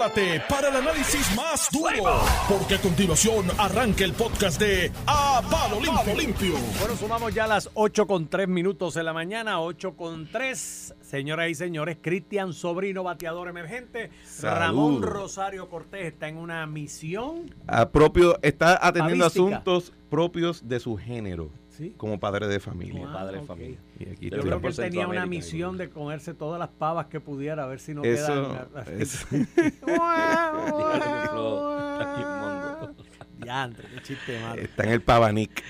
prepárate para el análisis más duro, porque a continuación arranca el podcast de A Palo Limpio. Limpio. Bueno, sumamos ya las 8 con 3 minutos de la mañana, 8 con 3. Señoras y señores, Cristian Sobrino, bateador emergente. Ramón Rosario Cortés está en una misión. A propio, está atendiendo Pavística. asuntos propios de su género, Sí. como padre de familia. Ah, padre de ok. familia. Y aquí Yo creo que él tenía una misión de comerse todas las pavas que pudiera, a ver si no Eso, quedan. eso. Diantre, qué chiste malo. está en el Pavanic.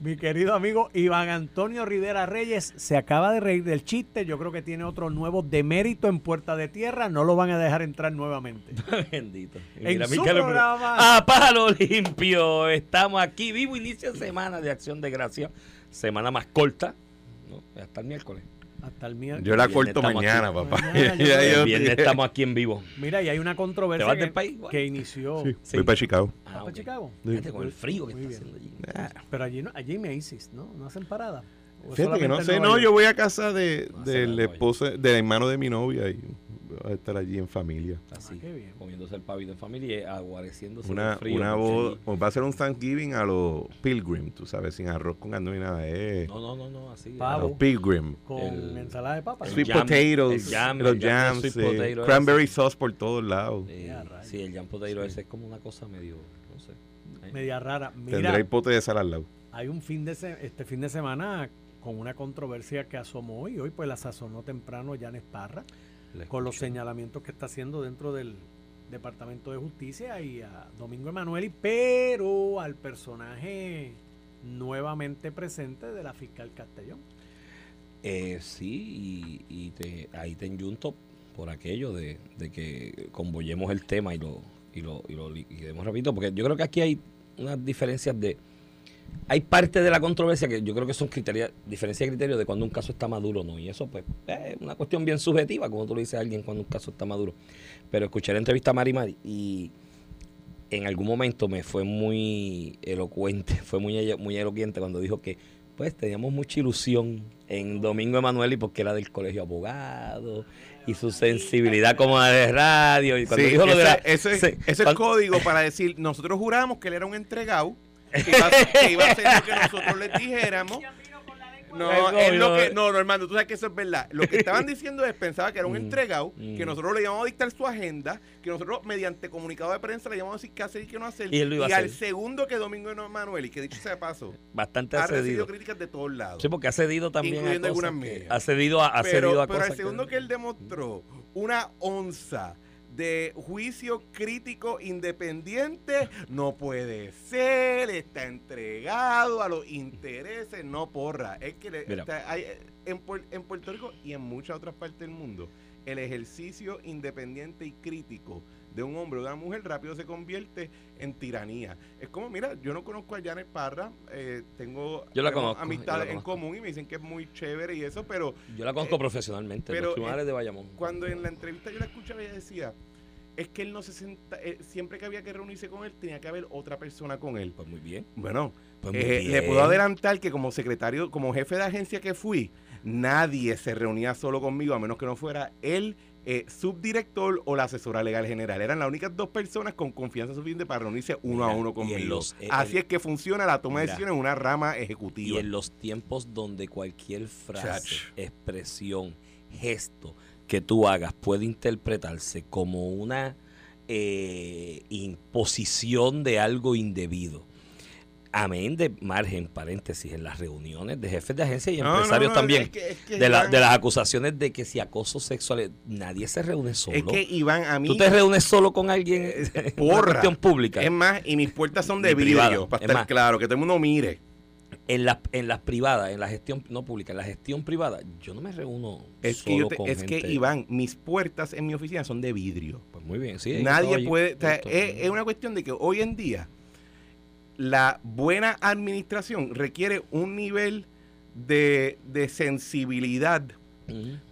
Mi querido amigo Iván Antonio Rivera Reyes se acaba de reír del chiste. Yo creo que tiene otro nuevo demérito en Puerta de Tierra. No lo van a dejar entrar nuevamente. Bendito. Y En mira, su programa. A palo limpio. Estamos aquí, vivo inicio de semana de acción de gracia. Semana más corta. ¿no? Hasta el miércoles. Hasta el miércoles. Yo la corto mañana, aquí. papá. Mañana yo Ya El viernes estamos aquí en vivo. Mira, y hay una controversia ¿Te vas que, país? Que inició. Sí, Sí. Voy para Chicago. Ah, ¿Vas para ok. Chicago? Fíjate con el frío que Muy está bien. haciendo allí. Pero allí, no, allí me ISIS, ¿no? ¿No hacen parada? ¿O Fíjate que no sé, no, yo voy a casa de, No del esposo, del hermano de mi novia y estar allí en familia. Así, Ah, qué bien. comiéndose el pavito en familia y aguareciéndose Una, del frío. una boda, va a ser un Thanksgiving a los Pilgrim, tú sabes, sin arroz con ni nada. Eh, No, no, no, no, así. a los Pilgrim. Con el- ensalada de papas. el Sweet jam, potatoes, el jam, los el jam jams, potato cranberry ese. sauce por todos lados. Eh, sí, el jam potato ese es como una cosa medio, no sé. Ahí. Media rara. Tendrá Mira, el pote de sal al lado. hay un fin de se- este fin de semana con una controversia que asomó hoy. Hoy pues la sazonó temprano Janes Parra Le con los señalamientos que está haciendo dentro del Departamento de Justicia y a Domingo Emanueli, pero al personaje nuevamente presente de la fiscal Castellón. Eh, sí, y, y te, ahí te enyunto por aquello de, de que convoyemos el tema y lo, y lo, y lo liquidemos rapidito, porque yo creo que aquí hay unas diferencias de... Hay parte de la controversia que yo creo que son criterios, diferencias de criterios de cuando un caso está maduro o no. Y eso, pues, es una cuestión bien subjetiva, como tú le dices a alguien cuando un caso está maduro. Pero escuché la entrevista a Mari Mari y en algún momento me fue muy elocuente, fue muy, muy elocuente cuando dijo que pues teníamos mucha ilusión en Domingo Emanuel porque era del colegio abogado y su sensibilidad como de radio y cuando Sí, dijo lo de la- ese, ese ese es código para decir, nosotros juramos que él era un entregado, que iba, a- que iba a hacer lo que nosotros les dijéramos. No, es lo no. que, no, no, hermano, tú sabes que eso es verdad. Lo que estaban diciendo es, pensaba que era un Mm, entregado, que mm. nosotros le íbamos a dictar su agenda, que nosotros mediante comunicado de prensa le íbamos a decir qué hacer y qué no hacer. Y él lo iba a al segundo que Domingo Manuel, y que dicho sea de paso, bastante ha ha recibido cedido. críticas de todos lados. Sí, porque ha cedido también a Incluyendo cosas algunas que- mías. ha cedido a, ha pero cedido a pero al cosas segundo que él demostró una onza de juicio crítico independiente, no puede ser, está entregado a los intereses, no porra. Es que le- está- hay- en, en Puerto Rico y en muchas otras partes del mundo, el ejercicio independiente y crítico de un hombre o de una mujer rápido se convierte en tiranía. Es como, mira, yo no conozco a Janet Parra, eh, tengo Yo la tenemos conozco, amistades yo la en común y me dicen que es muy chévere y eso, pero yo la conozco eh, profesionalmente, pero, los eh, de Bayamón. cuando en la entrevista yo la escuchaba, ella decía, es que él no se senta, eh, siempre que había que reunirse con él, tenía que haber otra persona con él. Pues muy bien. Bueno, Pues muy eh, bien. le puedo adelantar que como secretario, como jefe de agencia que fui, nadie se reunía solo conmigo, a menos que no fuera el eh, subdirector o la asesora legal general. Eran las únicas dos personas con confianza suficiente para reunirse uno a uno y conmigo. los- eh, Así es que funciona la toma de decisiones en una rama Y ejecutiva. en los tiempos donde cualquier frase, Chach. expresión, gesto que tú hagas puede interpretarse como una eh, imposición de algo indebido. Amén de margen, paréntesis, en las reuniones de jefes de agencia y No, empresarios no, también. es que- es que de, la- de las acusaciones de que si acoso sexual, eh, nadie se reúne solo. Es que Iván, a mí... Tú te reúnes solo con alguien en una porra. cuestión pública. Es más, y mis puertas son de vidrio, para es estar más. claro, que todo el mundo mire. En las en las privadas, en la gestión no pública, en la gestión privada, yo no me reúno Es que, solo yo te- con es que Iván, mis puertas en mi oficina son de vidrio. Pues muy bien, sí. Nadie puede. o sea, Esto- es, es una cuestión de que hoy en día la buena administración requiere un nivel de, de sensibilidad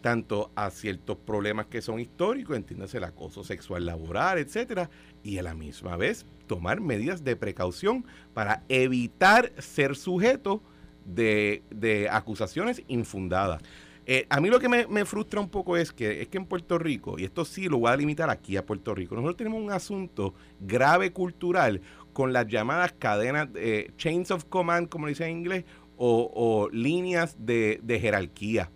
tanto a ciertos problemas que son históricos, entiéndase el acoso sexual laboral, etcétera, y a la misma vez tomar medidas de precaución para evitar ser sujeto de, de acusaciones infundadas. Eh, a mí lo que me, me frustra un poco es que, es que en Puerto Rico, y esto sí lo voy a limitar aquí a Puerto Rico, nosotros tenemos un asunto grave cultural con las llamadas cadenas, eh, chains of command, como dice en inglés, o, o líneas de, de jerarquía.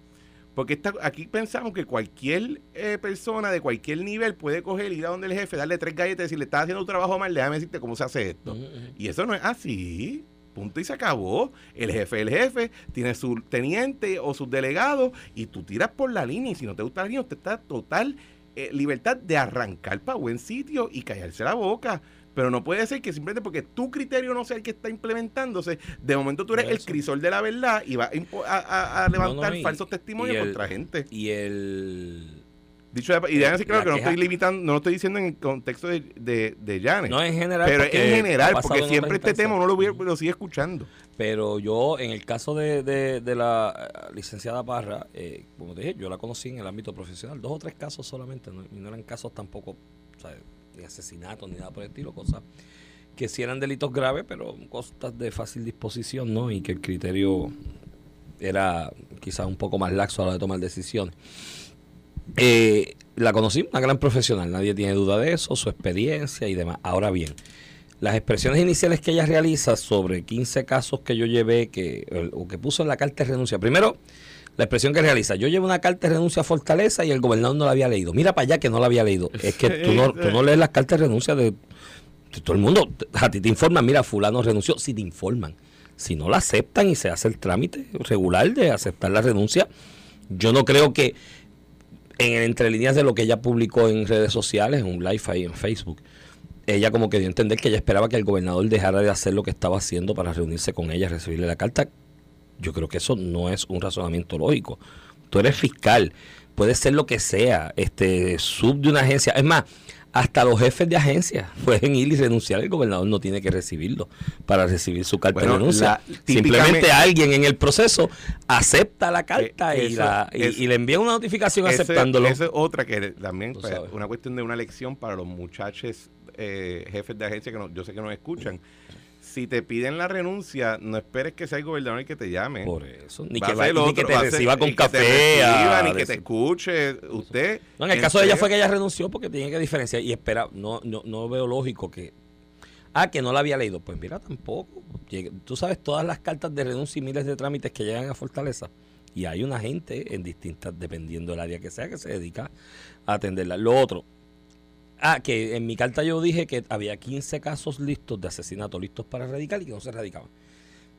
Porque está, aquí pensamos que cualquier eh, persona de cualquier nivel puede coger, ir a donde el jefe, darle tres galletas y decirle, estás haciendo tu trabajo mal, déjame decirte cómo se hace esto. Y eso no es así. Punto y se acabó. El jefe, el jefe, tiene su teniente o sus delegados y tú tiras por la línea. Y si no te gusta la línea, usted está total eh, libertad de arrancar para buen sitio y callarse la boca. Pero no puede ser que simplemente porque tu criterio no sea el que está implementándose, de momento tú eres el crisol de la verdad y vas a, impo- a- a- a No, no, levantar y- falsos testimonios el- contra gente. Y el. Dicho de- y déjame decir claro la que no estoy limitando, no lo estoy diciendo en el contexto de, de, de Janet. No en general. pero en general, porque siempre este tema uno lo, hubiera- lo sigue escuchando. Pero yo, en el caso de, de- de la eh, licenciada Parra, eh, como te dije, yo la conocí en el ámbito profesional. Dos o tres casos solamente, ¿no? y no eran casos tampoco, ¿sabes? Ni asesinatos ni nada por el estilo, cosas que sí eran delitos graves, pero cosas de fácil disposición, ¿no? Y que el criterio era quizás un poco más laxo a la hora de tomar decisiones. Eh, la conocí, una gran profesional, nadie tiene duda de eso, su experiencia y demás. Ahora bien, las expresiones iniciales que ella realiza sobre 15 casos que yo llevé, que, o que puso en la carta de renuncia. Primero, la expresión que realiza, yo llevo una carta de renuncia a Fortaleza y el gobernador no la había leído. Mira para allá que no la había leído. Es que tú no, tú no lees las cartas de renuncia de, de todo el mundo. A ti te informan, mira, fulano renunció. Si te informan, si no la aceptan y se hace el trámite regular de aceptar la renuncia, yo no creo que en entre líneas de lo que ella publicó en redes sociales, en un live ahí en Facebook, ella como que dio a entender que ella esperaba que el gobernador dejara de hacer lo que estaba haciendo para reunirse con ella, recibirle la carta. Yo creo que eso no es un razonamiento lógico. Tú eres fiscal, puedes ser lo que sea, este sub de una agencia. Es más, hasta los jefes de agencia pueden ir y renunciar. El gobernador no tiene que recibirlo para recibir su carta Bueno, de renuncia. Simplemente alguien en el proceso acepta la carta Eh, y, eso la, y, es- y le envía una notificación Ese- aceptándolo. Esa es otra que también, sabes. una cuestión de una lección para los muchachos eh, jefes de agencia que no- yo sé que nos escuchan. Si te piden la renuncia, no esperes que sea el gobernador el que te llame. Por eso. Ni Va que, va- ni que te va ser- reciba con que café. a ni que te escuche. Usted. No, en el caso de ella fue que ella renunció porque tiene que diferenciar y espera, no, no, no veo lógico que... Ah, que no la había leído. Pues mira, tampoco. Tú sabes todas las cartas de renuncia y miles de trámites que llegan a Fortaleza. Y hay una gente en distintas, dependiendo del área que sea, que se dedica a atenderla. Lo otro, ah, que en mi carta yo dije que había 15 casos listos de asesinato listos para radicar y que no se radicaban.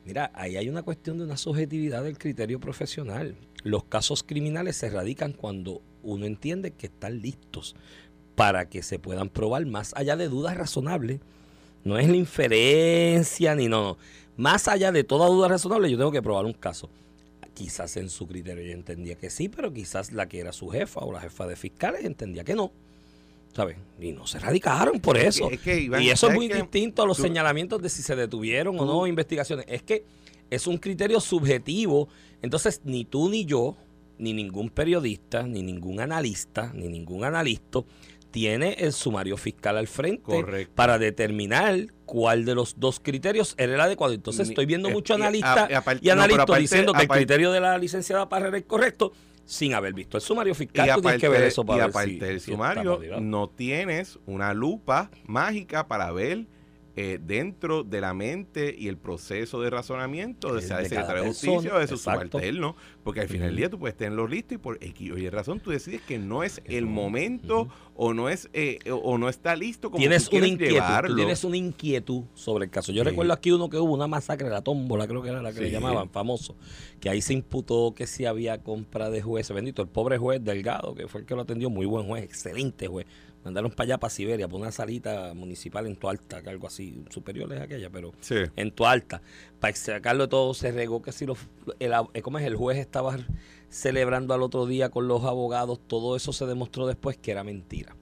Mira, ahí hay una cuestión de una subjetividad del criterio profesional. Los casos criminales se radican cuando uno entiende que están listos para que se puedan probar más allá de dudas razonables. No es la inferencia ni no, no. Más allá de toda duda razonable, yo tengo que probar un caso. Quizás en su criterio ella entendía que sí, pero quizás la que era su jefa o la jefa de fiscales entendía que no. ¿Sabes? Y no se radicaron por Es que- eso. es que, Iván, y eso es ¿sabes muy distinto a los Tú- señalamientos de si se detuvieron o no investigaciones. Es que es un criterio subjetivo. Entonces, ni tú ni yo, ni ningún periodista, ni ningún analista, ni ningún analista tiene el sumario fiscal al frente Correcto. para determinar cuál de los dos criterios era el adecuado. Entonces, estoy viendo muchos analistas y analistas diciendo que el criterio de la licenciada Parra era el correcto sin haber visto el sumario fiscal. Y Tú tienes aparte, que ver eso para y ver aparte si- del si sumario, validado. no tienes una lupa mágica para ver eh, dentro de la mente y el proceso de razonamiento de Eh, sea de secretario de justicia o de su subalterno, porque al final del día tú puedes tenerlo listo y por X o Y razón tú decides que no es el momento o no es eh, o- no está listo como tienes tú una inquietud, tú tienes una inquietud sobre el caso. Yo Sí. recuerdo aquí uno que hubo una masacre de la tómbola, creo que era la que le llamaban, famoso, que ahí se imputó que si había compra de jueces, bendito, el pobre juez Delgado, que fue el que lo atendió, muy buen juez, excelente juez. Mandaron para allá, para Siberia, por una salita municipal en Tualta, que algo así, superior es aquella, pero Sí. en Tualta. Para sacarlo de todo, se regó que si los, el, eh, ¿cómo es? el juez estaba celebrando al otro día con los abogados, todo eso se demostró después que era mentira.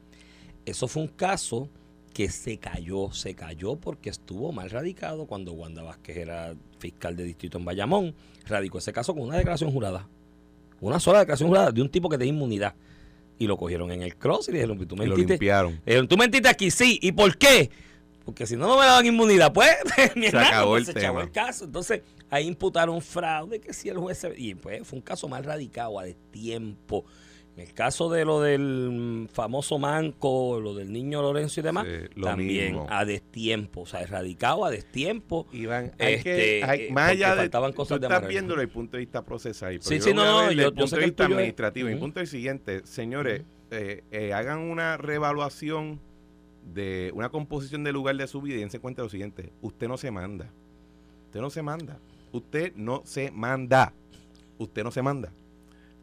Eso fue un caso que se cayó, se cayó porque estuvo mal radicado cuando Wanda Vázquez era fiscal de distrito en Bayamón. Radicó ese caso con una declaración jurada. Una sola declaración jurada de un tipo que tenía inmunidad. Y lo cogieron en el cross y le dijeron, tú Y lo mentiste. limpiaron. Le dijeron, tú mentiste aquí, sí. ¿Y por qué? porque si no, no me daban inmunidad. Pues, Se hermano, acabó pues, el se tema. el caso. Entonces, ahí imputaron fraude, que si el juez... se- Y pues fue un caso más radicado, a destiempo. En el caso de lo del famoso manco, lo del niño Lorenzo y demás, Sí, lo también mismo. a destiempo. O sea, erradicado a destiempo. Iván, hay Este, que, hay- más allá de faltaban tú cosas de estás amarrar. viéndolo desde el punto de vista procesal, pero Sí, yo sí, no, no, desde yo- el yo punto sé de vista es- administrativo. Mi punto es el siguiente, señores, eh, eh, hagan una reevaluación de una composición del lugar de su vida y dense cuenta de lo siguiente, usted no se manda, usted no se manda, usted no se manda, usted no se manda.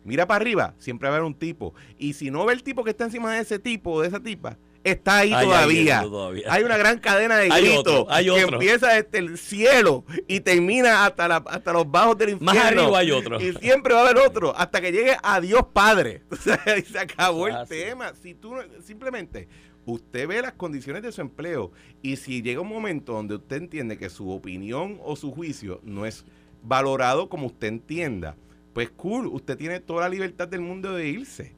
Mira para arriba, siempre va a haber un tipo. Y si no ve el tipo que está encima de ese tipo o de esa tipa, está ahí todavía. Hay una gran cadena de Hay gritos otro, hay que empieza desde el cielo y termina hasta, la- hasta los bajos del infierno. Más arriba hay otro. Y siempre va a haber otro hasta que llegue a Dios Padre. O sea, y se acabó el sí. tema. Si tú simplemente usted ve las condiciones de su empleo y si llega un momento donde usted entiende que su opinión o su juicio no es valorado como usted entienda, pues cool, usted tiene toda la libertad del mundo de irse.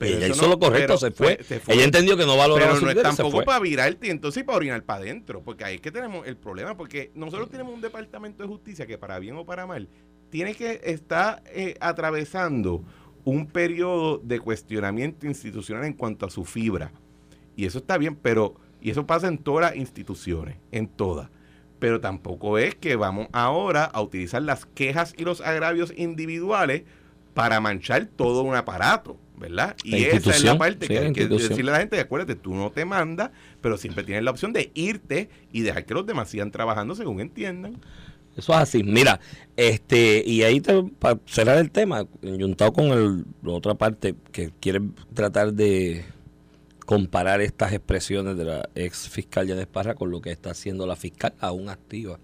ella eso hizo lo correcto, pero se fue. se fue. Ella entendió que no valoraba Pero no es tampoco fue. para virarte y entonces para orinar para adentro, porque ahí es que tenemos el problema, porque nosotros tenemos un departamento de justicia que para bien o para mal tiene que estar eh, atravesando un periodo de cuestionamiento institucional en cuanto a su fibra. Y eso está bien, pero y eso pasa en todas las instituciones, en todas. Pero tampoco es que vamos ahora a utilizar las quejas y los agravios individuales para manchar todo un aparato, ¿verdad? Y esa es la parte sí, que la hay que decirle a la gente, acuérdate, tú no te mandas, pero siempre tienes la opción de irte y dejar que los demás sigan trabajando según entiendan. Eso es así. Mira, este, y ahí te- para cerrar el tema, juntado con el, la otra parte que quiere tratar de comparar estas expresiones de la ex fiscal Yanes Parra con lo que está haciendo la fiscal aún activa,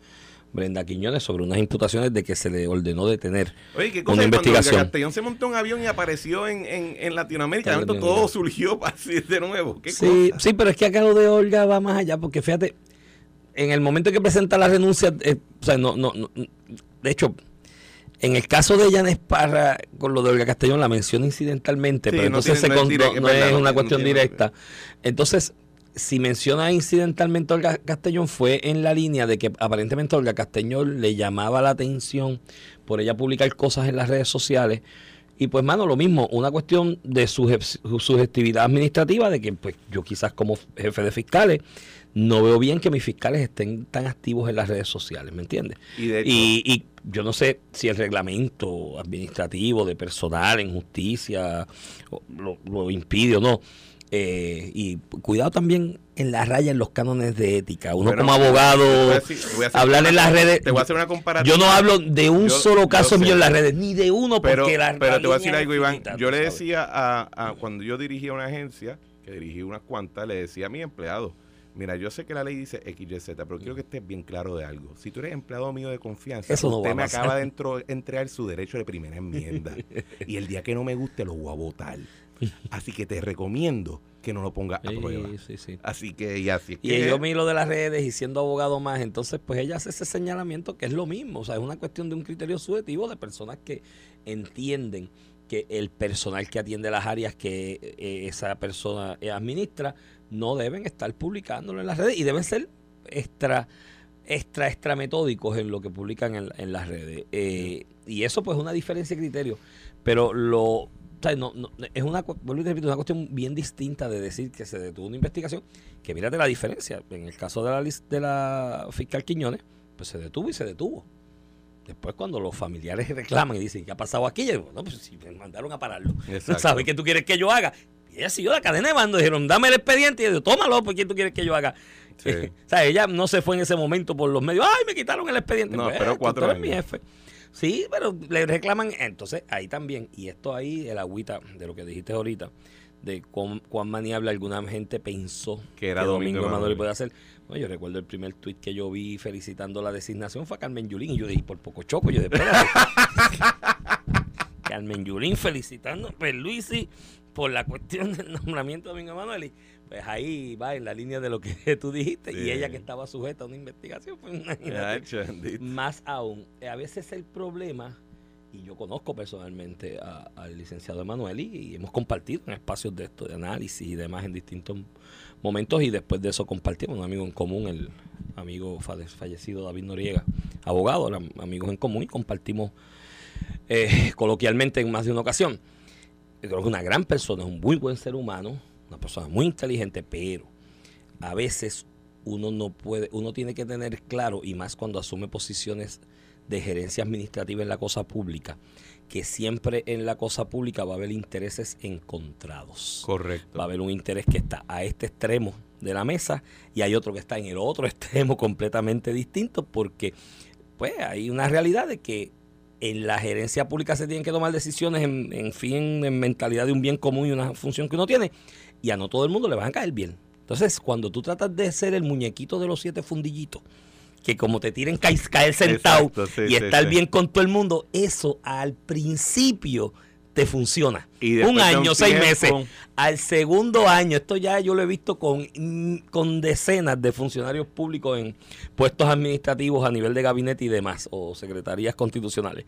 Brenda Quiñones, sobre unas imputaciones de que se le ordenó detener Oye, ¿qué una cosa es cuando investigación. Castellón se montó en un avión y apareció en, en, en Latinoamérica? Momento bien, todo surgió así de nuevo. ¿Qué Sí, cosa? sí, pero es que acá lo de Olga va más allá, porque fíjate, en el momento que presenta la renuncia, eh, o sea, no, no, no, de hecho, en el caso de Janes Parra, con lo de Olga Castellón, la menciona incidentalmente, Sí, pero no entonces tiene- se no es no- es no verdad, es no una cuestión tiene- directa. Entonces, si menciona incidentalmente a Olga Castellón, fue en la línea de que aparentemente Olga Castellón le llamaba la atención por ella publicar cosas en las redes sociales. Y pues, mano, lo mismo, una cuestión de suje- sugestividad administrativa, de que pues yo quizás como jefe de fiscales no veo bien que mis fiscales estén tan activos en las redes sociales, ¿me entiendes? Y Y, y yo no sé si el reglamento administrativo de personal en justicia lo, lo impide o no. Eh, y cuidado también en la raya en los cánones de ética. Uno Bueno, como abogado, decir- hablar en las redes. Te voy a hacer una comparativa. Yo no hablo de un Yo- solo caso mío en las redes, ni de uno, pero, porque la pero te voy a la decir algo, Iván. Yo le decía a, a- cuando yo dirigía una agencia, que dirigí unas cuantas, le decía a mi empleado, mira, yo sé que la ley dice XYZ, pero quiero que estés bien claro de algo. Si tú eres empleado mío de confianza, Eso no usted me acaba de entro- entregar su derecho de primera enmienda. y el día que no me guste lo voy a votar. Así que te recomiendo que no lo pongas a Sí, prueba. sí, sí. Así que, y así es Y que... yo miro de las redes y siendo abogado más, entonces pues ella hace ese señalamiento que es lo mismo, o sea, es una cuestión de un criterio subjetivo de personas que entienden que el personal que atiende las áreas que eh, esa persona eh, administra no deben estar publicándolo en las redes y deben ser extra extra extra metódicos en lo que publican en, en las redes Eh, y eso pues es una diferencia de criterio pero lo o sea, no, no, es una, repito, una cuestión bien distinta de decir que se detuvo una investigación, que mírate la diferencia. En el caso de la, de la fiscal Quiñones, pues se detuvo y se detuvo. Después cuando los familiares reclaman y dicen, ¿qué ha pasado aquí? Yo digo, no, pues si me mandaron a pararlo. ¿Sabes qué tú quieres que yo haga? Ella siguió la cadena de mando, dijeron, dame el expediente. Y yo digo, tómalo, ¿por qué tú quieres que yo haga? Sí. o sea, ella no se fue en ese momento por los medios, ay, me quitaron el expediente. No, Pues, esperó tú cuatro eres mi jefe. Sí, pero le reclaman, entonces ahí también, y esto ahí, el agüita de lo que dijiste ahorita, de cuán, cuán maniable alguna gente pensó Que era Domingo Emanuel Emanuel. puede hacer. No, yo recuerdo el primer tuit que yo vi felicitando la designación fue a Carmen Yulín, y yo dije, por poco choco, yo dije. Carmen Yulín felicitando a Luisi por la cuestión del nombramiento de Domingo Emanuel. Y pues ahí va en la línea de lo que tú dijiste, Sí. y ella que estaba sujeta a una investigación, pues imagínate. Más aún, eh, a veces el problema y yo conozco personalmente al licenciado Emanuel y, hemos compartido en espacios de esto, de análisis y demás en distintos momentos y después de eso compartimos un amigo en común, el amigo fallecido David Noriega, abogado, amigos en común y compartimos eh, coloquialmente en más de una ocasión. Yo creo que una gran persona, es un muy buen ser humano, una persona muy inteligente, pero a veces uno no puede, uno tiene que tener claro, y más cuando asume posiciones de gerencia administrativa en la cosa pública, que siempre en la cosa pública va a haber intereses encontrados. Correcto. Va a haber un interés que está a este extremo de la mesa y hay otro que está en el otro extremo completamente distinto porque pues hay una realidad de que en la gerencia pública se tienen que tomar decisiones en, en fin, en mentalidad de un bien común y una función que uno tiene y a no todo el mundo le van a caer bien. Entonces, cuando tú tratas de ser el muñequito de los siete fundillitos, que como te tiren caer, sentado y estar bien con todo el mundo, eso al principio te funciona. un año, seis meses. Al segundo año, esto ya yo lo he visto con, con decenas de funcionarios públicos en puestos administrativos a nivel de gabinete y demás, o secretarías constitucionales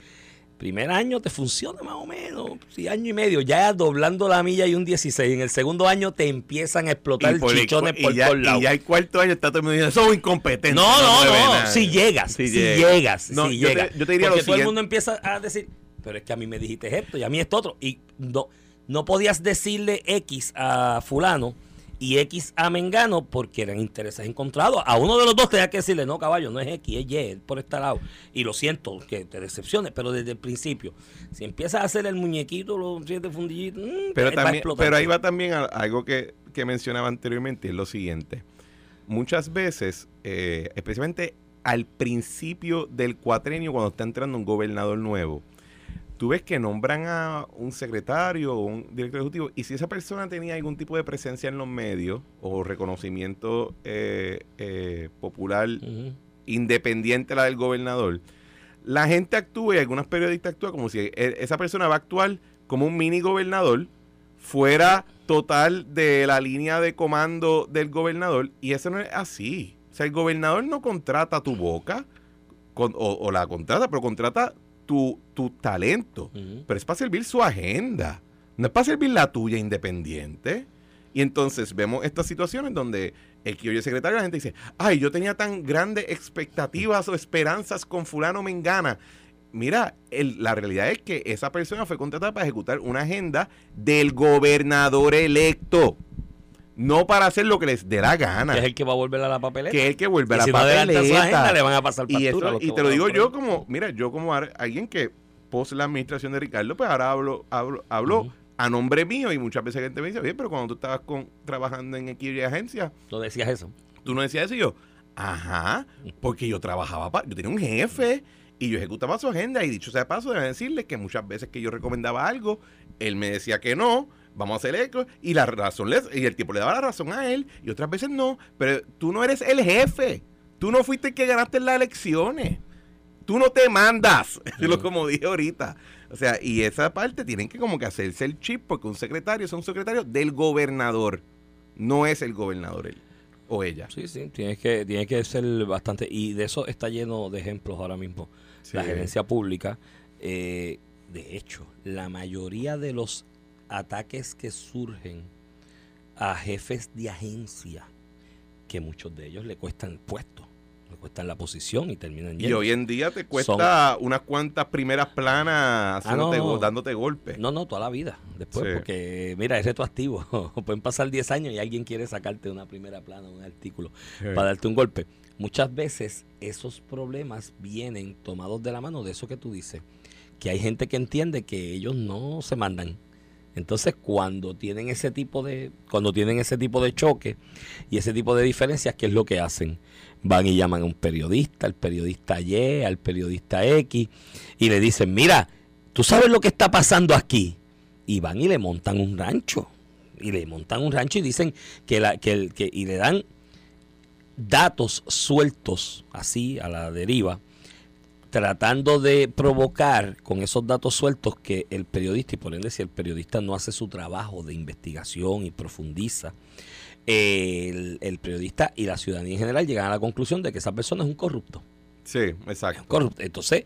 primer año te funciona más o menos, sí, año y medio, ya doblando la milla y un 16. En el segundo año te empiezan a explotar chichones por todos lados. Y ya el cuarto año está todo el mundo diciendo, son incompetentes. No, no, no, si llegas, si, llegas, si llegas. Yo te, diría Porque todo el mundo empieza a decir, pero es que a mí me dijiste esto y a mí esto otro. Y no, no podías decirle X a fulano y X a Mengano porque eran intereses encontrados. A uno de los dos tenía que decirle, no, caballo, no es X, es Y, es por este lado. Y lo siento, que te decepciones, pero desde el principio, si empiezas a hacer el muñequito, los siete fundillitos, mm, pero, también, pero ahí va también algo que, mencionaba anteriormente, es lo siguiente. Muchas veces, eh, especialmente al principio del cuatrenio, cuando está entrando un gobernador nuevo, tú ves que nombran a un secretario o un director ejecutivo y si esa persona tenía algún tipo de presencia en los medios o reconocimiento eh, eh, popular independiente a la del gobernador, la gente actúa y algunos periodistas actúan como si e, esa persona va a actuar como un mini gobernador fuera total de la línea de comando del gobernador y eso no es así. O sea, el gobernador no contrata tu boca o la contrata, pero contrata tu, talento, pero es para servir su agenda, no es para servir la tuya independiente. Y entonces vemos estas situaciones donde el que oye secretario, la gente dice, ay, yo tenía tan grandes expectativas o esperanzas con fulano Mengana. Mira, la realidad es que esa persona fue contratada para ejecutar una agenda del gobernador electo no para hacer lo que les dé la gana. Que es el que va a volver a la papeleta. Que es el que vuelve a la papeleta. le van a pasar y, y te lo digo yo como, mira, yo como alguien que pose la administración de Ricardo, pues ahora hablo, hablo, a nombre mío y muchas veces gente me dice, oye, pero cuando tú estabas con, trabajando en equipo y agencia. ¿No decías eso? Tú no decías eso y yo, ajá, porque yo trabajaba, para, yo tenía un jefe y yo ejecutaba su agenda y dicho sea paso, deben decirle que muchas veces que yo recomendaba algo, él me decía que no vamos a hacer eco y la razón y el tipo le daba la razón a él y otras veces no, pero tú no eres el jefe, tú no fuiste el que ganaste las elecciones, tú no te mandas, lo como dije ahorita. O sea, y esa parte tienen que como que hacerse el chip porque un secretario es un secretario del gobernador, no es el gobernador él o ella. Sí, sí, tienes que, tiene que ser bastante, y de eso está lleno de ejemplos ahora mismo. La gerencia pública, eh, de hecho, la mayoría de los ataques que surgen a jefes de agencia, que muchos de ellos le cuestan puesto, le cuestan la posición y terminan Y hoy en día te cuesta unas cuantas primeras planas ah, dándote golpes. No, no, toda la vida. Después, porque mira, es retroactivo. Pueden pasar 10 años y alguien quiere sacarte una primera plana, un artículo, para darte un golpe. Muchas veces esos problemas vienen tomados de la mano de eso que tú dices, que hay gente que entiende que ellos no se mandan entonces, cuando tienen ese tipo de, cuando tienen ese tipo de choque y ese tipo de diferencias, ¿qué es lo que hacen? Van y llaman a un periodista, al periodista Y, al periodista X, y le dicen, mira, tú sabes lo que está pasando aquí. Y van y le montan un rancho. Y le montan un rancho y dicen que la, que, que y le dan datos sueltos así a la deriva tratando de provocar con esos datos sueltos que el periodista, y por ende si el periodista no hace su trabajo de investigación y profundiza, el, periodista y la ciudadanía en general llegan a la conclusión de que esa persona es un corrupto. Sí, exacto. corrupto. Entonces,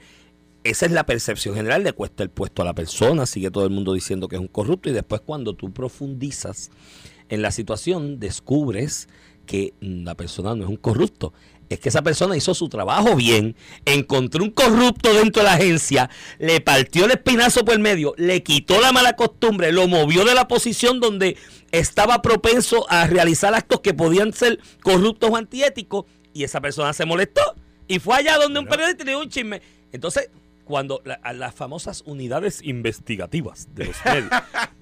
esa es la percepción general, le cuesta el puesto a la persona, sigue todo el mundo diciendo que es un corrupto y después cuando tú profundizas en la situación descubres que la persona no es un corrupto, es que esa persona hizo su trabajo bien, encontró un corrupto dentro de la agencia, le partió el espinazo por el medio, le quitó la mala costumbre, lo movió de la posición donde estaba propenso a realizar actos que podían ser corruptos o antiéticos y esa persona se molestó y fue allá donde un periodista le dio un chisme. Entonces, cuando a las famosas unidades investigativas de los medios,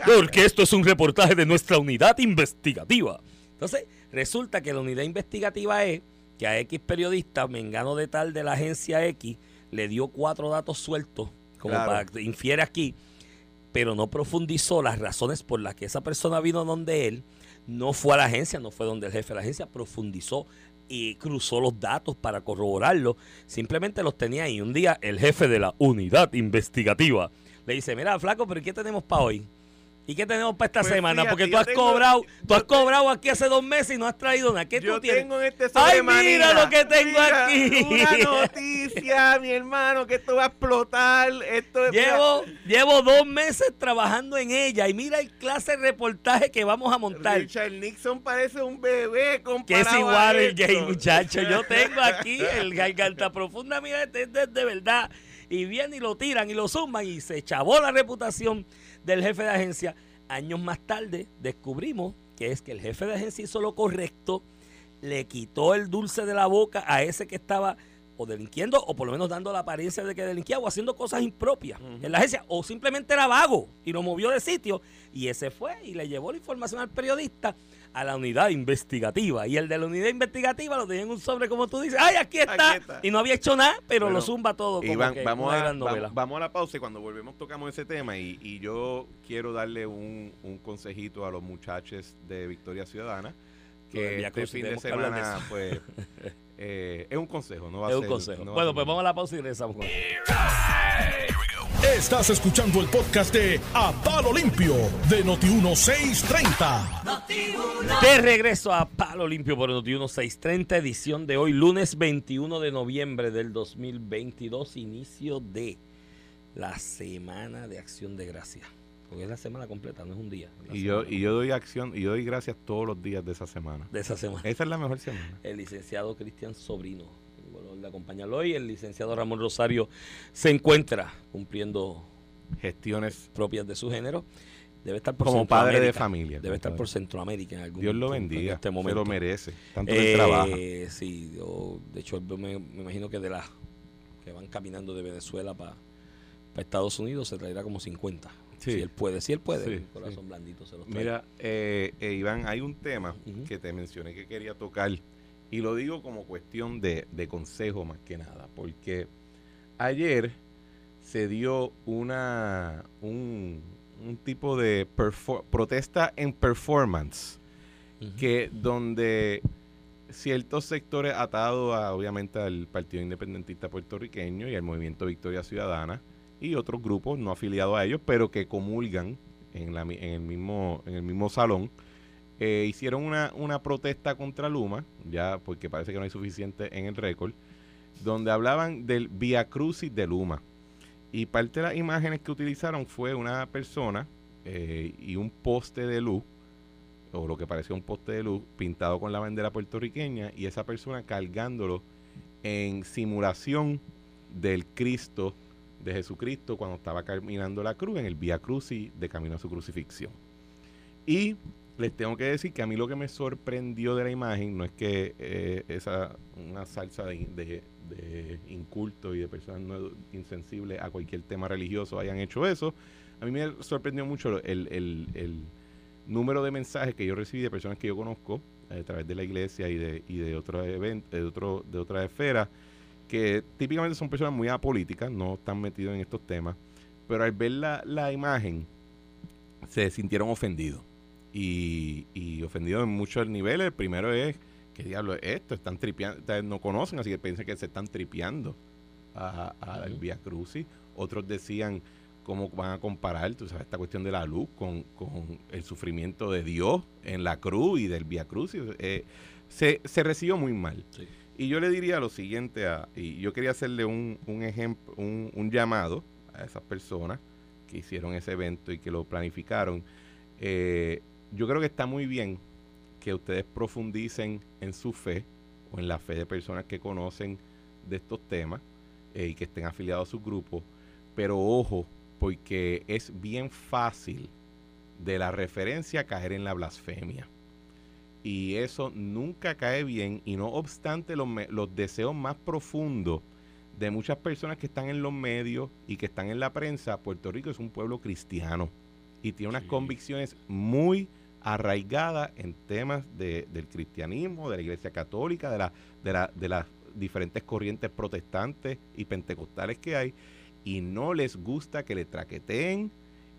porque esto es un reportaje de nuestra unidad investigativa. Entonces, resulta que la unidad investigativa es que a X periodista, Mengano de tal de la agencia X, le dio cuatro datos sueltos, como para que infiere aquí, pero no profundizó las razones por las que esa persona vino donde él, no fue a la agencia, no fue donde el jefe de la agencia, profundizó y cruzó los datos para corroborarlo, simplemente los tenía ahí. Un día el jefe de la unidad investigativa le dice, mira, flaco, pero ¿qué tenemos para hoy? ¿Y qué tenemos para esta pues semana? Porque tú has cobrado, tú has cobrado aquí hace dos meses y no has traído nada. ¿Qué yo tú tienes? tengo este Ay, mira lo que tengo aquí. Una noticia, mi hermano, que esto va a explotar. Esto llevo, llevo dos meses trabajando en ella y mira el clase de reportaje que vamos a montar. Richard Nixon parece un bebé comparado Que es igual el gay, muchacho. Yo tengo aquí el garganta profunda, mira, es de, de verdad. Y vienen y lo tiran y lo suman y se chavó la reputación del jefe de agencia. Años más tarde descubrimos que es que el jefe de agencia hizo lo correcto, le quitó el dulce de la boca a ese que estaba o delinquiendo o por lo menos dando la apariencia de que delinquía o haciendo cosas impropias en la agencia o simplemente era vago y lo movió de sitio y ese fue y le llevó la información al periodista a la unidad investigativa. Y el de la unidad investigativa lo tenía en un sobre, como tú dices. ¡Ay, aquí está! Y no había hecho nada, pero lo zumba todo. Como vamos, a, vamos, a la pausa y cuando volvemos tocamos ese tema. Y, y yo quiero darle un, un, consejito a los muchachos de Victoria Ciudadana. Que este fin de semana, pues. Eh, es un consejo, no va es a ser. un consejo. bueno, pues vamos a la pausa y regresamos con Estás escuchando el podcast de A Palo Limpio de Noti1630. de regreso a Palo Limpio por Noti1630, edición de hoy, lunes 21 de noviembre del 2022, inicio de la Semana de Acción de Gracia. Porque es la semana completa, no es un día. Y yo, y yo doy acción, y yo doy gracias todos los días de esa semana. De esa semana. Esa es la mejor semana. El licenciado Cristian Sobrino, le acompañarlo hoy, el licenciado Ramón Rosario se encuentra cumpliendo gestiones propias de su género. Debe estar por como padre de familia. Debe estar por Centroamérica en algún Dios lo bendiga. este momento. Se lo merece. Tanto que trabaja. Sí, de hecho me, imagino que de las que van caminando de Venezuela para Estados Unidos se traerá como 50 si él puede, si él puede, corazón blandito se Mira, eh, eh, Iván, hay un tema que te mencioné que quería tocar y lo digo como cuestión de, consejo más que nada, porque ayer se dio una un, tipo de protesta en performance que donde ciertos sectores atados a, obviamente al Partido Independentista puertorriqueño y al Movimiento Victoria Ciudadana y otros grupos no afiliados a ellos, pero que comulgan en, la, en, el, mismo, en el mismo salón, eh, hicieron una, una protesta contra Luma, ya porque parece que no hay suficiente en el récord, donde hablaban del Via Crucis de Luma. Y parte de las imágenes que utilizaron fue una persona eh, y un poste de luz, o lo que parecía un poste de luz, pintado con la bandera puertorriqueña, y esa persona cargándolo en simulación del Cristo de Jesucristo cuando estaba caminando la cruz en el Vía Crucis de camino a su crucifixión. Y les tengo que decir que a mí lo que me sorprendió de la imagen no es que eh, esa una salsa de, inculto y de personas no insensibles a cualquier tema religioso hayan hecho eso. A mí me sorprendió mucho el, número de mensajes que yo recibí de personas que yo conozco eh, a través de la iglesia y de, y de eventos, de, otro, de otras esferas que típicamente son personas muy apolíticas, no están metidos en estos temas, pero al ver la, imagen se sintieron ofendidos. Y, y ofendidos en muchos niveles. El primero es, ¿qué diablo es esto? Están tripeando, no conocen, así que piensan que se están tripeando a, al Vía Crucis. Otros decían, ¿cómo van a comparar tú sabes, esta cuestión de la luz con, el sufrimiento de Dios en la cruz y del Vía Crucis? Eh, se, se recibió muy mal. Y yo le diría lo siguiente, a, y yo quería hacerle un, un ejemplo, un, un llamado a esas personas que hicieron ese evento y que lo planificaron. Eh, yo creo que está muy bien que ustedes profundicen en su fe o en la fe de personas que conocen de estos temas eh, y que estén afiliados a sus grupos. Pero ojo, porque es bien fácil de la referencia caer en la blasfemia. Y eso nunca cae bien y no obstante los, los deseos más profundos de muchas personas que están en los medios y que están en la prensa, Puerto Rico es un pueblo cristiano y tiene unas convicciones muy arraigadas en temas de, del cristianismo, de la iglesia católica, de, la, de, la, de las diferentes corrientes protestantes y pentecostales que hay, y no les gusta que le traqueteen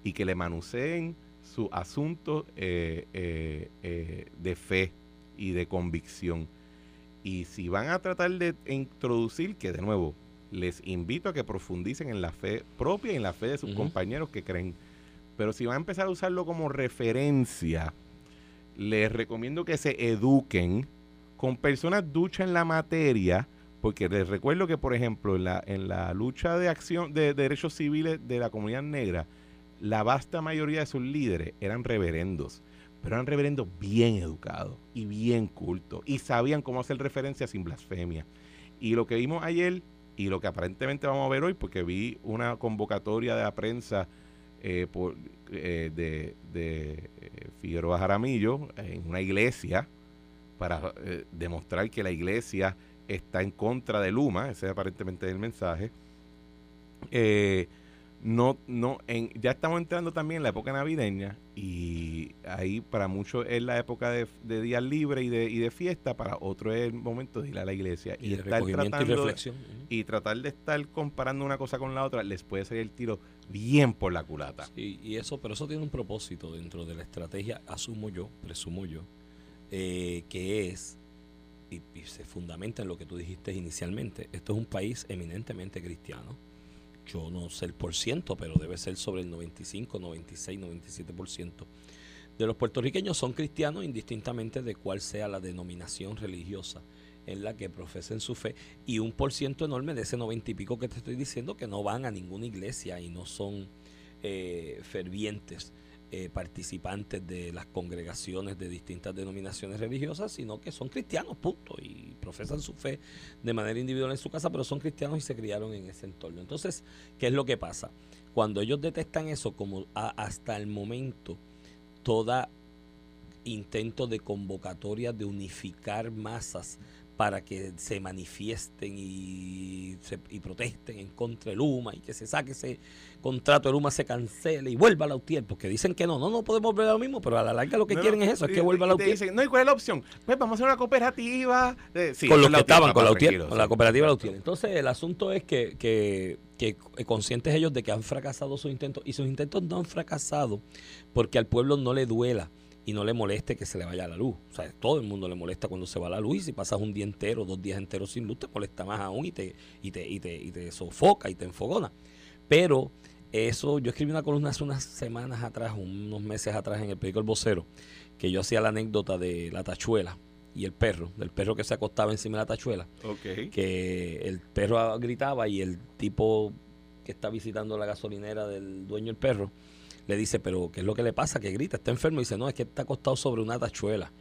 y que le manuceen su asunto eh, eh, eh, de fe y de convicción. Y si van a tratar de introducir, que de nuevo, les invito a que profundicen en la fe propia y en la fe de sus compañeros que creen. Pero si van a empezar a usarlo como referencia, les recomiendo que se eduquen con personas duchas en la materia, porque les recuerdo que, por ejemplo, en la, en la lucha de acción de, derechos civiles de la comunidad negra, la vasta mayoría de sus líderes eran reverendos, pero eran reverendos bien educados y bien cultos y sabían cómo hacer referencia sin blasfemia. Y lo que vimos ayer y lo que aparentemente vamos a ver hoy, porque vi una convocatoria de la prensa eh, eh, de, eh, Figueroa Jaramillo en una iglesia para demostrar que la iglesia está en contra de Luma, ese es aparentemente el mensaje. No, no, en, ya estamos entrando también en la época navideña y ahí para muchos es la época de, de días libres y de, y de fiesta, para otros es el momento de ir a la iglesia y, estar tratando y reflexión. y tratar de estar comparando una cosa con la otra les puede salir el tiro bien por la culata. y eso, pero eso tiene un propósito dentro de la estrategia, asumo yo, presumo yo, eh, que es y, y se fundamenta en lo que tú dijiste inicialmente. Esto es un país eminentemente cristiano yo no sé el por ciento, pero debe ser sobre el 95, 96, 97% de los puertorriqueños son cristianos indistintamente de cuál sea la denominación religiosa en la que profesen su fe y un por ciento enorme de ese 90 y pico que te estoy diciendo que no van a ninguna iglesia y no son eh, fervientes eh, participantes de las congregaciones de distintas denominaciones religiosas, sino que son cristianos, punto, y profesan su fe de manera individual en su casa, pero son cristianos y se criaron en ese entorno. Entonces, ¿qué es lo que pasa? Cuando ellos detestan eso, como hasta el momento, toda intento de convocatoria de unificar masas para que se manifiesten y, se, y protesten en contra de Luma y que se saque ese contrato de Luma, se cancele y vuelva a la UTIER, porque dicen que no, no, no podemos volver a lo mismo, pero a la larga lo que quieren es eso, es que vuelva a la UTIER. Dicen, no, ¿y cuál es la opción? Pues vamos a hacer una cooperativa. con los que estaban, con la UTIER, con la cooperativa de la UTIER. Entonces, el asunto es que, que, que conscientes ellos de que han fracasado sus intentos, y sus intentos no han fracasado porque al pueblo no le duela y no le moleste que se le vaya la luz. O sea, todo el mundo le molesta cuando se va la luz y si pasas un día entero, dos días enteros sin luz, te molesta más aún y te, y te, y te, y te sofoca y te enfogona. Pero eso, yo escribí una columna hace unas semanas atrás, unos meses atrás en el periódico El Vocero, que yo hacía la anécdota de la tachuela y el perro, del perro que se acostaba encima de la tachuela. Que el perro gritaba y el tipo que está visitando la gasolinera del dueño del perro le dice, pero ¿qué es lo que le pasa? Que grita, está enfermo. Y dice, no, es que está acostado sobre una tachuela.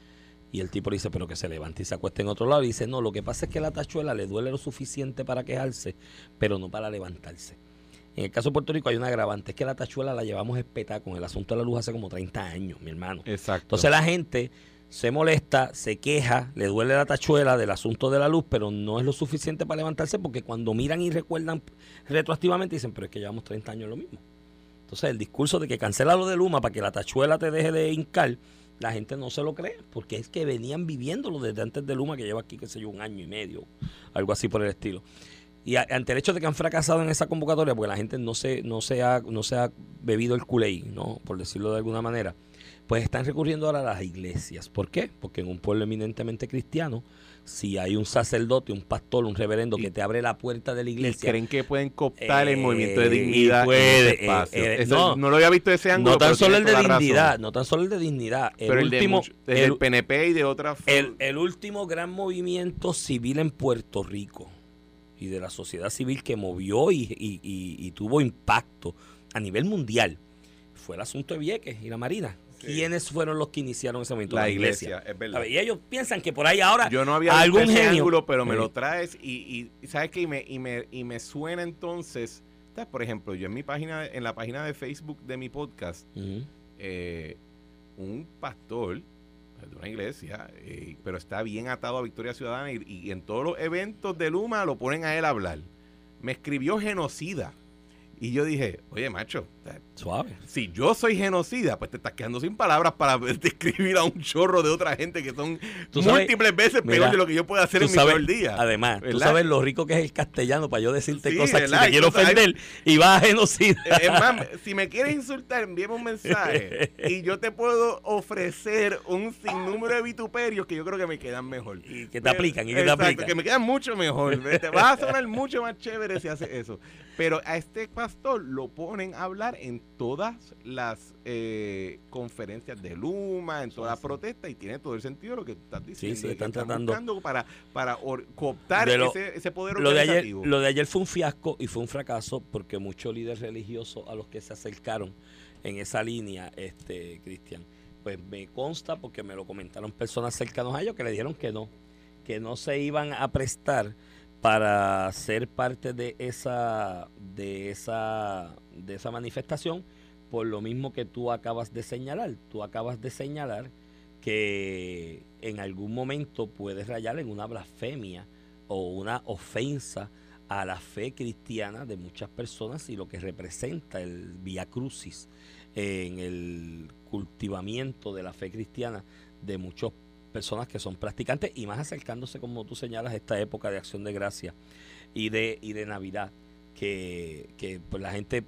Y el tipo le dice, pero que se levante y se acueste en otro lado. Y dice, no, lo que pasa es que la tachuela le duele lo suficiente para quejarse, pero no para levantarse. En el caso de Puerto Rico hay una agravante, es que la tachuela la llevamos espetada con el asunto de la luz hace como 30 años, mi hermano. Exacto. Entonces la gente se molesta, se queja, le duele la tachuela del asunto de la luz, pero no es lo suficiente para levantarse porque cuando miran y recuerdan retroactivamente dicen, pero es que llevamos 30 años lo mismo. Entonces, el discurso de que cancela lo de Luma para que la tachuela te deje de hincar, la gente no se lo cree, porque es que venían viviéndolo desde antes de Luma, que lleva aquí, qué sé yo, un año y medio, algo así por el estilo. Y ante el hecho de que han fracasado en esa convocatoria, porque la gente no se, no se, ha, no se ha bebido el culé, ¿no? por decirlo de alguna manera, pues están recurriendo ahora a las iglesias. ¿Por qué? Porque en un pueblo eminentemente cristiano, si hay un sacerdote, un pastor, un reverendo que te abre la puerta de la Y iglesia, creen que pueden cooptar el Eh, movimiento de y dignidad puede, en eh, espacio. eh, Eso- no. no, lo había visto ese ángulo. no tan solo el de razón. dignidad, no tan solo el de dignidad, el Pero el, de último, el, el- PNP y de otras... el, el último gran movimiento civil en Puerto Rico y de la sociedad civil que movió y, y- y- y tuvo impacto a nivel mundial fue el asunto de Vieques y la Marina. ¿Quiénes fueron los que iniciaron ese movimiento? la iglesia, es verdad. ver, y ellos piensan que por ahí ahora Yo no había algún ese genio. ángulo, pero me Sí. lo traes y, sabes que y me, y me, y me suena entonces, ¿sabes? por ejemplo, yo en mi página, en la página de Facebook de mi podcast, eh, un pastor de una iglesia, eh, pero está bien atado a Victoria Ciudadana y, y en todos los eventos de Luma lo ponen a él a hablar. Me escribió genocida. Y yo dije, oye, macho, Suave. si yo soy genocida, pues te estás quedando sin palabras para describir a un chorro de otra gente que son Tú sabes- múltiples veces peor de lo que yo puedo hacer en mi sabes- día. Además, tú sabes lo rico que es el castellano para yo decirte Sí, cosas que te quiero ofender y vas a genocida. Es más, si me quieres insultar, envíame un mensaje y yo te puedo ofrecer un sinnúmero de vituperios que yo creo que me quedan mejor. Y que te aplican, y que te aplican. que me quedan mucho mejor. Te vas a sonar mucho más chévere si haces eso. Pero a este pastor lo ponen a hablar en todas las eh, conferencias de Luma, en todas las protestas, y tiene todo el sentido lo que tú estás diciendo. sí, que están tratando- buscando para, para or- cooptar lo- ese, ese poder Lo de, ayer, lo de ayer fue un fiasco y fue un fracaso porque muchos líderes religiosos a los que se acercaron en esa línea, este Cristian, pues me consta porque me lo comentaron personas cercanas a ellos que le dijeron que no, que no se iban a prestar para ser parte de esa de esa de esa manifestación por lo mismo que tú acabas de señalar, tú acabas de señalar que en algún momento puedes rayar en una blasfemia o una ofensa a la fe cristiana de muchas personas y lo que representa el Via Crucis en el cultivamiento de la fe cristiana de muchas personas que son practicantes y más acercándose, como tú señalas, a esta época de acción de gracia y de, y de Navidad, que, que pues, la gente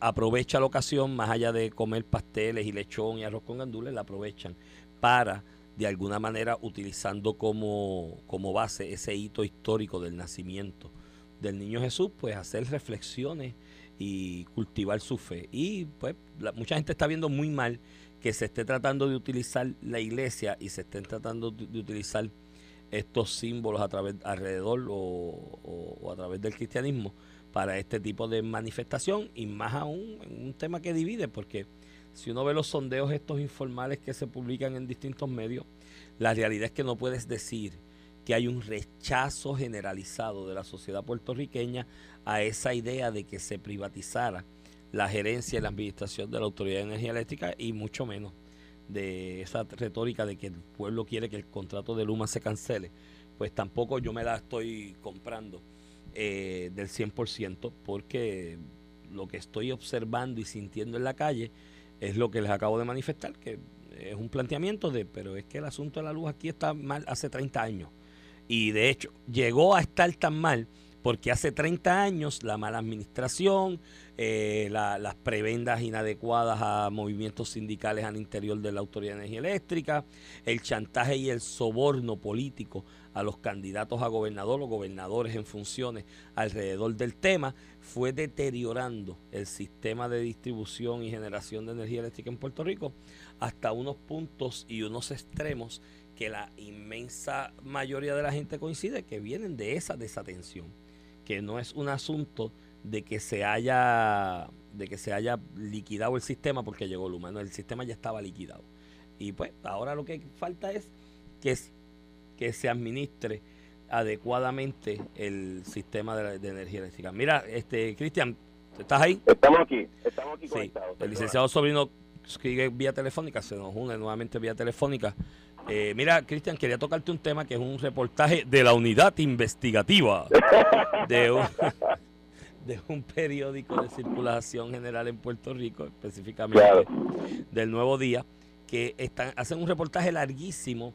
aprovecha la ocasión, más allá de comer pasteles y lechón y arroz con gandules, la aprovechan para, de alguna manera, utilizando como, como base ese hito histórico del nacimiento del niño Jesús, pues hacer reflexiones y cultivar su fe. Y pues la- mucha gente está viendo muy mal que se esté tratando de utilizar la iglesia y se estén tratando de, utilizar estos símbolos a través alrededor o a través del cristianismo para este tipo de manifestación y más aún en un tema que divide porque si uno ve los sondeos estos informales que se publican en distintos medios la realidad es que no puedes decir que hay un rechazo generalizado de la sociedad puertorriqueña a esa idea de que se privatizara la gerencia y la administración de la Autoridad de Energía Eléctrica y mucho menos de esa retórica de que el pueblo quiere que el contrato de Luma se cancele, pues tampoco yo me la estoy comprando eh, del 100% porque lo que estoy observando y sintiendo en la calle es lo que les acabo de manifestar, que es un planteamiento de, pero es que el asunto de la luz aquí está mal hace 30 años. Y de hecho, llegó a estar tan mal porque hace 30 años la mala administración, eh, la- las prebendas inadecuadas a movimientos sindicales al interior de la Autoridad de Energía Eléctrica, el chantaje y el soborno político a los candidatos a gobernador o gobernadores en funciones alrededor del tema, fue deteriorando el sistema de distribución y generación de energía eléctrica en Puerto Rico hasta unos puntos y unos extremos que la inmensa mayoría de la gente coincide que vienen de esa desatención, que no es un asunto de que se haya de que se haya liquidado el sistema porque llegó Luma, no, el sistema ya estaba liquidado. Y pues ahora lo que falta es que, es- que se administre adecuadamente el sistema de, la- de energía eléctrica. Mira, este Cristian, ¿estás ahí? Estamos aquí, estamos aquí Sí, conectados. el licenciado Sobrino escribe vía telefónica, se nos une nuevamente vía telefónica. Eh, mira, Cristian, quería tocarte un tema que es un reportaje de la unidad investigativa de un, de un periódico de circulación general en Puerto Rico, específicamente Claro. del Nuevo Día, que están, hacen un reportaje larguísimo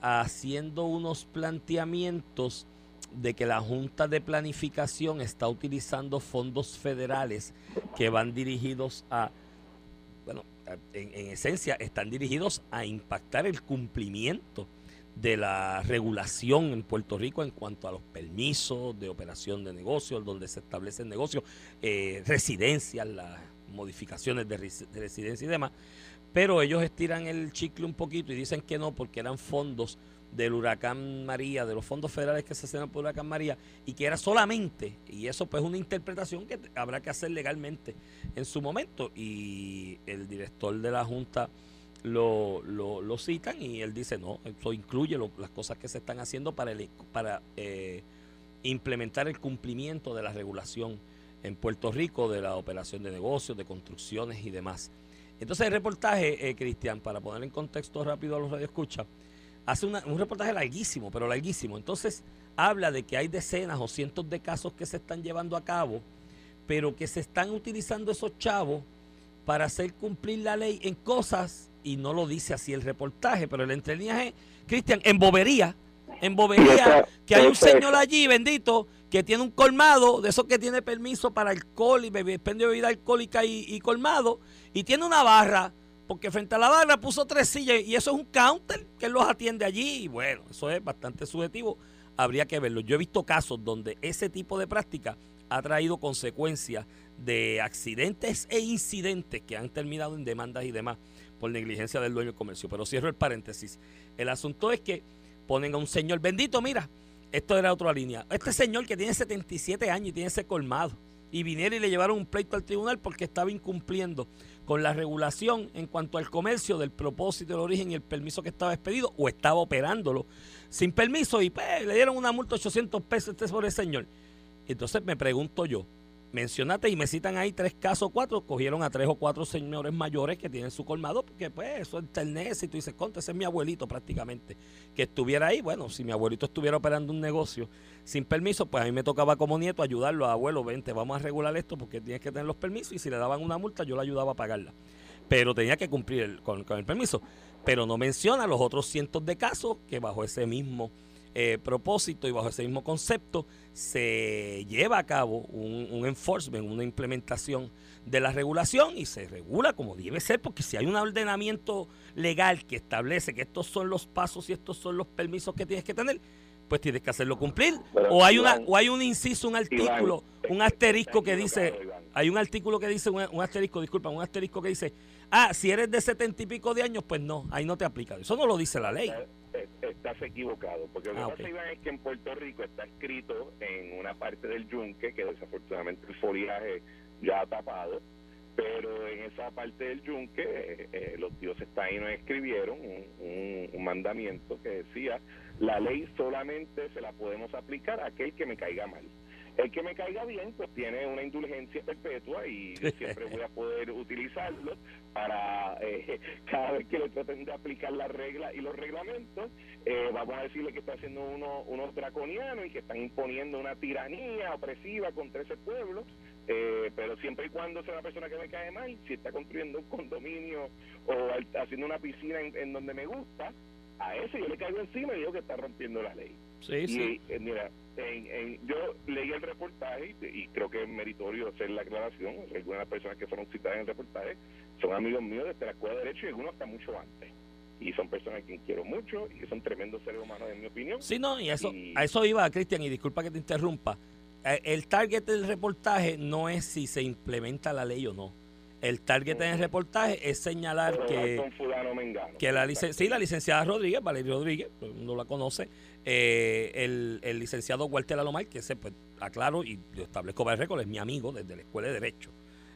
haciendo unos planteamientos de que la Junta de Planificación está utilizando fondos federales que van dirigidos a, en, en esencia están dirigidos a impactar el cumplimiento de la regulación en Puerto Rico en cuanto a los permisos de operación de negocios, donde se establecen negocios, eh, residencias, las modificaciones de, residencia y demás. Pero ellos estiran el chicle un poquito y dicen que no, porque eran fondos del huracán María, de los fondos federales que se hacen por huracán María, y que era solamente, y eso pues es una interpretación que habrá que hacer legalmente en su momento. Y el director de la Junta lo, lo, citan y él dice, no, eso incluye las cosas que se están haciendo para, para eh, implementar el cumplimiento de la regulación en Puerto Rico de la operación de negocios, de construcciones y demás. Entonces el reportaje, eh, Cristian, para poner en contexto rápido a los radioescuchas, hace un reportaje larguísimo, pero larguísimo. Entonces habla de que hay decenas o cientos de casos que se están llevando a cabo, pero que se están utilizando esos chavos para hacer cumplir la ley en cosas y no lo dice así el reportaje, pero el entreniaje, Cristian, en bobería, en bobería, que hay un señor allí, bendito, que tiene un colmado, de esos que tiene permiso para alcohol y expendio de bebida alcohólica y, colmado, y tiene una barra, porque frente a la barra puso tres sillas y eso es un counter que los atiende allí, y bueno, eso es bastante subjetivo, habría que verlo. Yo he visto casos donde ese tipo de práctica ha traído consecuencias de accidentes e incidentes que han terminado en demandas y demás por negligencia del dueño del comercio. Pero cierro el paréntesis. El asunto es que ponen a un señor, bendito, mira, esto era otra línea. Este señor que tiene 77 años y tiene ese colmado, y vinieron y le llevaron un pleito al tribunal porque estaba incumpliendo con la regulación en cuanto al comercio del propósito, el origen y el permiso que estaba expedido o estaba operándolo sin permiso y pues, le dieron una multa de 800 pesos este sobre el señor. Entonces me pregunto yo, mencionate y me citan ahí tres casos, cuatro, cogieron a tres o cuatro señores mayores que tienen su colmado, porque pues eso es y tú dices, conta, ese es mi abuelito prácticamente, que estuviera ahí, bueno, si mi abuelito estuviera operando un negocio sin permiso, pues a mí me tocaba como nieto ayudarlo, abuelo, vente, vamos a regular esto porque tienes que tener los permisos y si le daban una multa yo le ayudaba a pagarla. Pero tenía que cumplir con, con el permiso. Pero no menciona los otros cientos de casos que bajo ese mismo eh, propósito y bajo ese mismo concepto se lleva a cabo un, enforcement, una implementación de la regulación y se regula como debe ser, porque si hay un ordenamiento legal que establece que estos son los pasos y estos son los permisos que tienes que tener, pues tienes que hacerlo cumplir. o hay una o hay un inciso, un artículo, un asterisco que dice, hay un artículo que dice, un, asterisco, disculpa, un asterisco que dice, ah, si eres de setenta y pico de años, pues no, ahí no te aplica. Eso no lo dice la ley estás equivocado, porque lo que ah, pasa, Iván, es que en Puerto Rico está escrito en una parte del yunque, que desafortunadamente el foliaje ya ha tapado, pero en esa parte del yunque eh, eh, los dioses taínos escribieron un, un, mandamiento que decía, la ley solamente se la podemos aplicar a aquel que me caiga mal. El que me caiga bien, pues tiene una indulgencia perpetua y siempre voy a poder utilizarlo para eh, cada vez que le traten de aplicar las reglas y los reglamentos, eh, vamos a decirle que está haciendo uno, unos draconianos y que están imponiendo una tiranía opresiva contra ese pueblo, eh, pero siempre y cuando sea una persona que me cae mal, si está construyendo un condominio o haciendo una piscina en, donde me gusta, a ese yo le caigo encima y digo que está rompiendo la ley. Sí, sí. mira, yo leí el reportaje y, creo que es meritorio hacer la aclaración. Algunas de las personas que fueron citadas en el reportaje son amigos míos desde la Escuela de Derecho y algunos hasta mucho antes. Y son personas a quien quiero mucho y que son tremendos seres humanos, en mi opinión. Sí, no, y eso, a eso iba, Cristian, y disculpa que te interrumpa. Eh, el target del reportaje no es si se implementa la ley o no el target en el reportaje es señalar que, que la, sí, la licenciada Rodríguez, Valeria Rodríguez, no la conoce, eh, el, el, licenciado Walter Alomar, que se pues, aclaro y yo establezco para el récord, es mi amigo desde la Escuela de Derecho.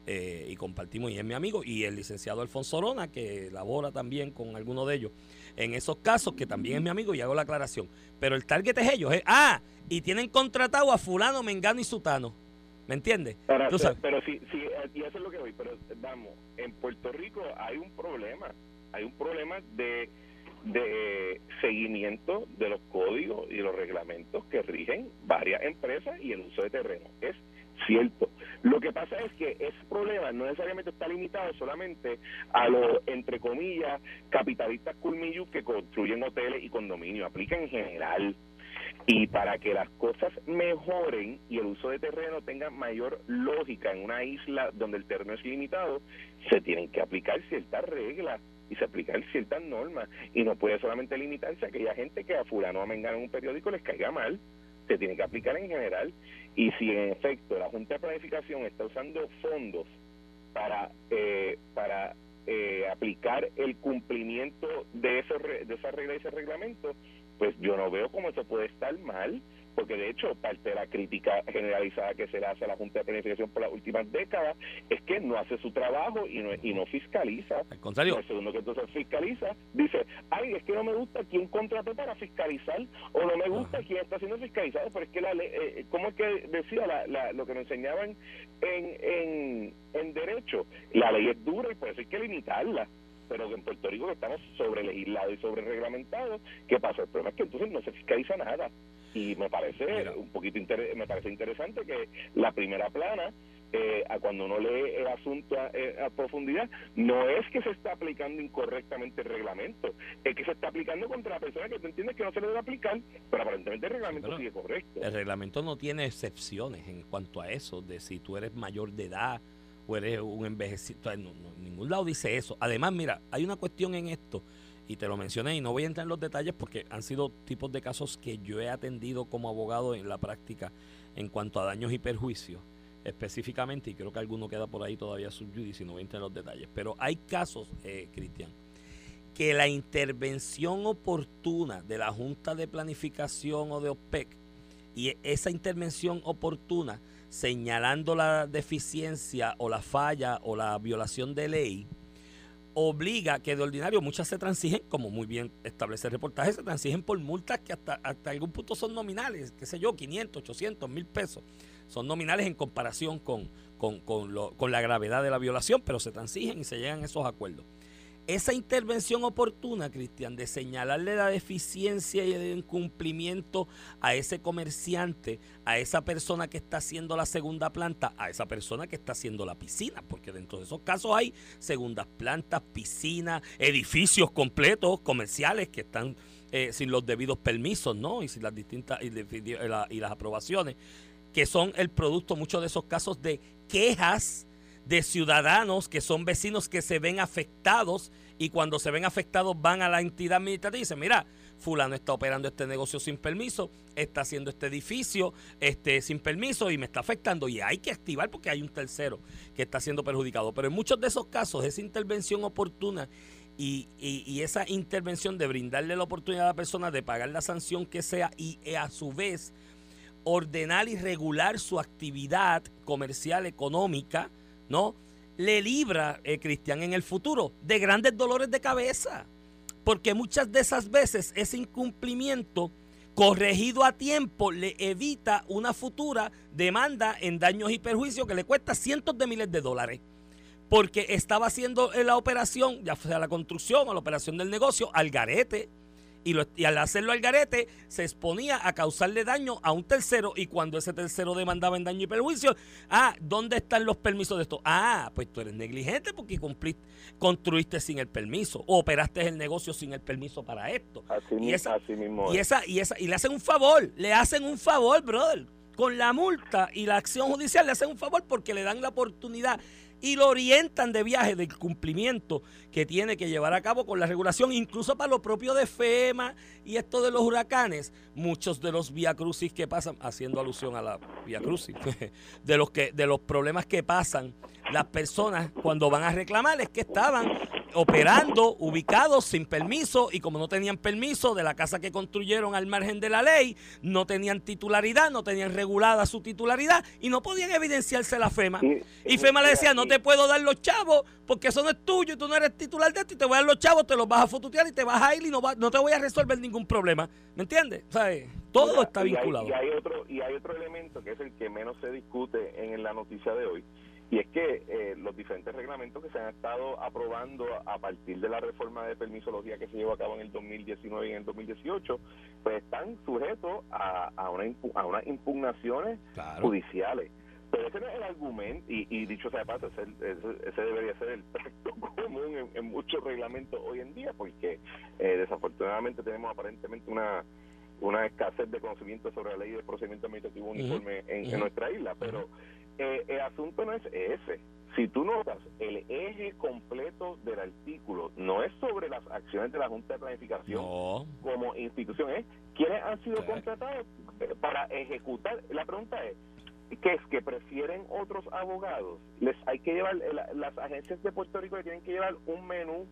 Eh, y compartimos y es mi amigo, y el licenciado Alfonso Orona, que labora también con alguno de ellos en esos casos, que también es mi amigo, y hago la aclaración. Pero el target es ellos, ah, y tienen contratado a fulano, mengano y sutano. ¿Me entiendes? Pero, pero sí, sí, y eso es lo que voy, pero vamos, en Puerto Rico hay un problema, hay un problema de, de seguimiento de los códigos y los reglamentos que rigen varias empresas y el uso de terreno. Es cierto. Lo que pasa es que ese problema no necesariamente está limitado solamente a los, entre comillas, capitalistas culmillos que construyen hoteles y condominios, aplica en general. Y para que las cosas mejoren y el uso de terreno tenga mayor lógica en una isla donde el terreno es limitado, se tienen que aplicar ciertas reglas y se aplican ciertas normas. Y no puede solamente limitarse a aquella gente que a fulano a mengano en un periódico les caiga mal. Se tiene que aplicar en general. Y si en efecto la Junta de Planificación está usando fondos para eh, para eh, aplicar el cumplimiento de, eso, de esa regla y ese reglamento, pues yo no veo cómo eso puede estar mal porque de hecho parte de la crítica generalizada que se le hace a la Junta de Planificación por las últimas décadas es que no hace su trabajo y no, y no fiscaliza. Al contrario. El segundo que entonces fiscaliza dice, ay, es que no me gusta quién contrató para fiscalizar o no me gusta quién está siendo fiscalizado, pero es que la ley, eh, ¿cómo es que decía la, lo que nos enseñaban en, en, en derecho? La ley es dura y por eso hay que limitarla pero en Puerto Rico que estamos sobre legislados y sobre reglamentados, ¿qué pasa? El problema es que entonces no se fiscaliza nada y me parece un poquito me parece interesante que la primera plana eh, a cuando uno lee el asunto eh, a, profundidad, no es que se está aplicando incorrectamente el reglamento, es que se está aplicando contra la persona que tú entiendes que no se le debe aplicar, pero aparentemente el reglamento sigue correcto. El reglamento no tiene excepciones en cuanto a eso, de si tú eres mayor de edad o eres un envejecido, en ningún lado dice eso. Además, mira, hay una cuestión en esto y te lo mencioné y no voy a entrar en los detalles porque han sido tipos de casos que yo he atendido como abogado en la práctica en cuanto a daños y perjuicios específicamente y creo que alguno queda por ahí todavía subjudice y no voy a entrar en los detalles. Pero hay casos, eh, Cristian que la intervención oportuna de la Junta de Planificación o de OPEC y esa intervención oportuna señalando la deficiencia o la falla o la violación de ley obliga que de ordinario muchas se transigen, como muy bien establece el reportaje, se transigen por multas que hasta, hasta algún punto son nominales, qué sé yo, 500, 800, mil pesos. Son nominales en comparación con, con, con la gravedad de la violación, pero se transigen y se llegan a esos acuerdos. Esa intervención oportuna, Cristian, de señalarle la deficiencia y el incumplimiento a ese comerciante, a esa persona que está haciendo la segunda planta, a esa persona que está haciendo la piscina, porque dentro de esos casos hay segundas plantas, piscinas, edificios completos comerciales que están eh, sin los debidos permisos, ¿no? Y sin las distintas y, las aprobaciones, que son el producto, muchos de esos casos de quejas de ciudadanos que son vecinos que se ven afectados y cuando se ven afectados van a la entidad administrativa y dicen, mira, fulano está operando este negocio sin permiso, está haciendo este edificio este, sin permiso y me está afectando y hay que activar porque hay un tercero que está siendo perjudicado. Pero en muchos de esos casos, esa intervención oportuna y, y, esa intervención de brindarle la oportunidad a la persona de pagar la sanción que sea y eh, a su vez ordenar y regular su actividad comercial, económica, ¿no? Le libra, eh, Cristian, en el futuro de grandes dolores de cabeza. Porque muchas de esas veces ese incumplimiento corregido a tiempo le evita una futura demanda en daños y perjuicios que le cuesta cientos de miles de dólares. Porque estaba haciendo la operación, ya sea la construcción o la operación del negocio, al garete y, al hacerlo al garete se exponía a causarle daño a un tercero y cuando ese tercero demandaba en daño y perjuicio, ah, ¿dónde están los permisos de esto? Ah, pues tú eres negligente porque cumpliste, construiste sin el permiso o operaste el negocio sin el permiso para esto. Así, y esa, mismo y esa y esa y le hacen un favor, le hacen un favor, brother. Con la multa y la acción judicial le hacen un favor porque le dan la oportunidad y lo orientan de viaje del cumplimiento que tiene que llevar a cabo con la regulación, incluso para lo propio de FEMA y esto de los huracanes, muchos de los vía crucis que pasan, haciendo alusión a la vía crucis, de los que de los problemas que pasan las personas cuando van a reclamar es que estaban operando, ubicados sin permiso y como no tenían permiso de la casa que construyeron al margen de la ley, no tenían titularidad, no tenían regulada su titularidad y no podían evidenciarse la FEMA. Y FEMA le decía, no te puedo dar los chavos porque eso no es tuyo y tú no eres titular de esto y te voy a dar los chavos, te los vas a fotutear y te vas a ir y no, no te voy a resolver ningún problema. ¿Me entiendes? todo está vinculado. Y hay, y hay, otro, y hay otro elemento que es el que menos se discute en la noticia de hoy y es que eh, los diferentes reglamentos que se han estado aprobando a partir de la reforma de permisología que se llevó a cabo en el 2019 y en el 2018, pues están sujetos a, a, una, a unas impugnaciones judiciales. Pero ese no es el argumento, y, dicho sea de paso, ese, ese, debería ser el perfecto común en, muchos reglamentos hoy en día, porque eh, desafortunadamente tenemos aparentemente una una escasez de conocimiento sobre la ley de procedimiento administrativo uniforme en, nuestra isla, pero eh, el asunto no es ese. Si tú notas, el eje completo del artículo no es sobre las acciones de la Junta de Planificación como institución, es quiénes han sido contratados para ejecutar. La pregunta es, ¿qué es que prefieren otros abogados? Les hay que llevar, las agencias de Puerto Rico tienen que llevar un menú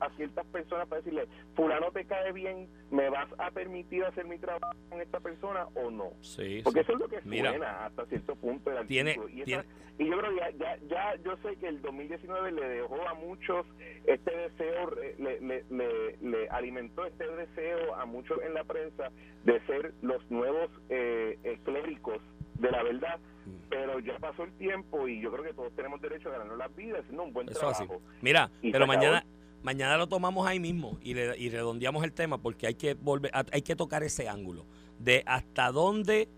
a ciertas personas para decirle, fulano te cae bien, ¿me vas a permitir hacer mi trabajo con esta persona o no? Sí, Porque eso es lo que suena hasta cierto punto tiene, y, y, yo creo que ya, ya, yo sé que el 2019 le dejó a muchos este deseo, le, le, le, alimentó este deseo a muchos en la prensa de ser los nuevos eh, clérigos de la verdad. Mm. pero ya pasó el tiempo y yo creo que todos tenemos derecho a ganarnos las vidas haciendo un buen trabajo. Mira, pero mañana Mañana lo tomamos ahí mismo y, y redondeamos el tema porque hay que volver, hay que tocar ese ángulo de hasta dónde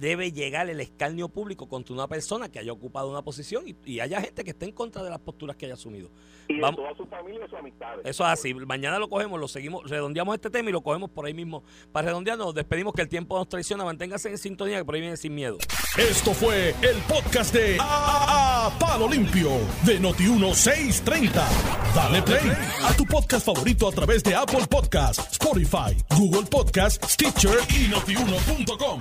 debe llegar el escarnio público contra una persona que haya ocupado una posición y, haya gente que esté en contra de las posturas que haya asumido. Y de toda su familia y sus amistades. Eso es así. Mañana lo cogemos, lo seguimos, redondeamos este tema y lo cogemos por ahí mismo. Para redondear, nos despedimos que el tiempo nos traiciona. Manténgase en sintonía que por ahí viene sin miedo. Esto fue el podcast de A, Palo Limpio de Noti1630. Dale play a tu podcast favorito a través de Apple Podcasts, Spotify, Google Podcasts, Stitcher y notiuno.com.